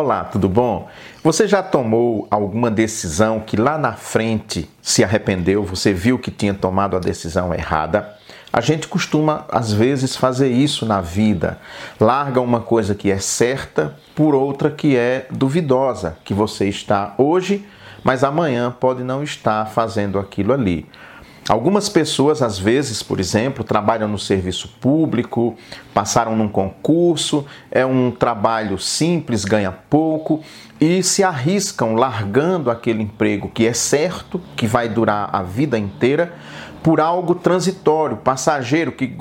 Olá, tudo bom? Você já tomou alguma decisão que lá na frente se arrependeu? Você viu que tinha tomado a decisão errada? A gente costuma, às vezes, fazer isso na vida. Larga uma coisa que é certa por outra que é duvidosa, que você está hoje, mas amanhã pode não estar fazendo aquilo ali. Algumas pessoas, às vezes, por exemplo, trabalham no serviço público, passaram num concurso, é um trabalho simples, ganha pouco e se arriscam largando aquele emprego que é certo, que vai durar a vida inteira, por algo transitório, passageiro, que,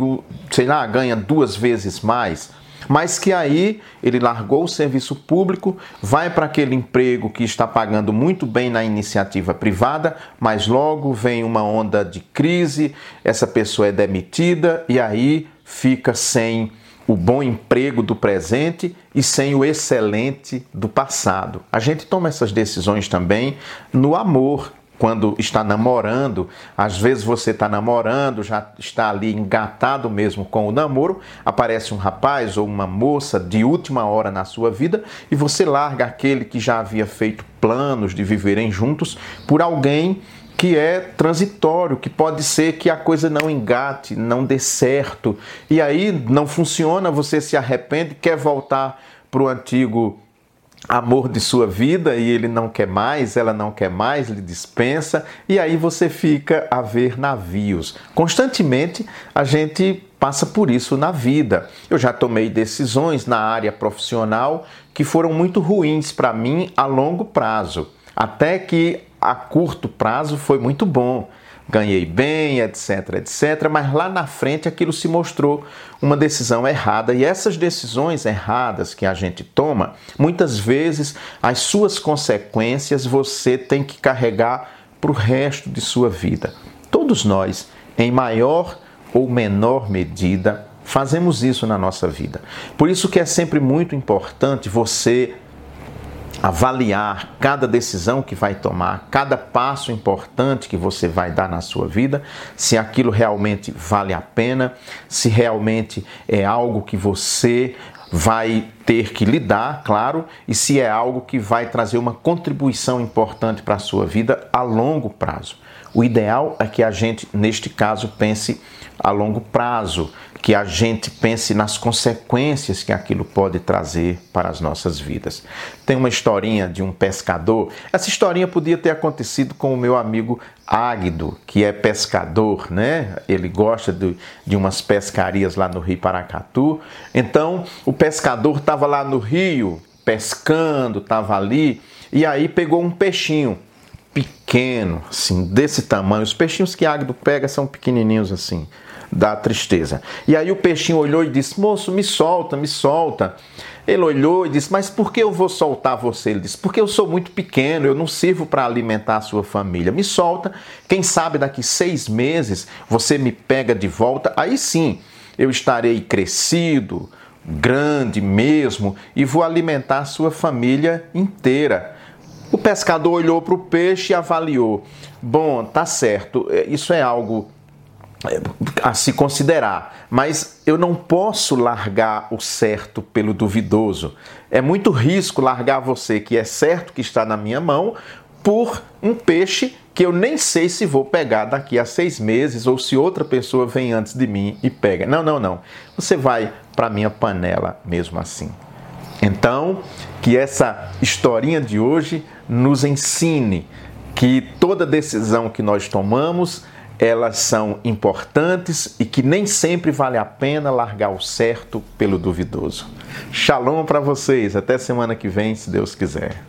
sei lá, ganha duas vezes mais mas que aí ele largou o serviço público, vai para aquele emprego que está pagando muito bem na iniciativa privada, mas logo vem uma onda de crise, essa pessoa é demitida e aí fica sem o bom emprego do presente e sem o excelente do passado. A gente toma essas decisões também no amor, quando está namorando, às vezes você está namorando, já está ali engatado mesmo com o namoro, aparece um rapaz ou uma moça de última hora na sua vida e você larga aquele que já havia feito planos de viverem juntos por alguém que é transitório, que pode ser que a coisa não engate, não dê certo, e aí não funciona, você se arrepende, quer voltar para o antigo amor de sua vida e ele não quer mais, ela não quer mais, lhe dispensa, e aí você fica a ver navios. Constantemente a gente passa por isso na vida. Eu já tomei decisões na área profissional que foram muito ruins para mim a longo prazo, até que a curto prazo foi muito bom ganhei bem, etc, etc, mas lá na frente aquilo se mostrou uma decisão errada e essas decisões erradas que a gente toma, muitas vezes as suas consequências você tem que carregar para o resto de sua vida. Todos nós, em maior ou menor medida, fazemos isso na nossa vida. Por isso que é sempre muito importante você avaliar cada decisão que vai tomar, cada passo importante que você vai dar na sua vida, se aquilo realmente vale a pena, se realmente é algo que você vai ter que lidar, claro, e se é algo que vai trazer uma contribuição importante para a sua vida a longo prazo. O ideal é que a gente, neste caso, pense a longo prazo, que a gente pense nas consequências que aquilo pode trazer para as nossas vidas. Tem uma historinha de um pescador. Essa historinha podia ter acontecido com o meu amigo Águido, que é pescador, né? Ele gosta de, de umas pescarias lá no Rio Paracatu. Então, o pescador estava lá no rio pescando, estava ali, e aí pegou um peixinho pequeno, assim, desse tamanho. Os peixinhos que Águido pega são pequenininhos assim da tristeza. E aí o peixinho olhou e disse: Moço, me solta, me solta. Ele olhou e disse: Mas por que eu vou soltar você? Ele disse: Porque eu sou muito pequeno, eu não sirvo para alimentar a sua família. Me solta, quem sabe daqui seis meses você me pega de volta, aí sim eu estarei crescido, grande mesmo, e vou alimentar a sua família inteira. O pescador olhou para o peixe e avaliou: Bom, tá certo, isso é algo a se considerar, mas eu não posso largar o certo pelo duvidoso. É muito risco largar você que é certo que está na minha mão por um peixe que eu nem sei se vou pegar daqui a seis meses ou se outra pessoa vem antes de mim e pega. Não, não, não. Você vai para minha panela mesmo assim. Então, que essa historinha de hoje nos ensine que toda decisão que nós tomamos elas são importantes e que nem sempre vale a pena largar o certo pelo duvidoso. Shalom para vocês, até semana que vem, se Deus quiser.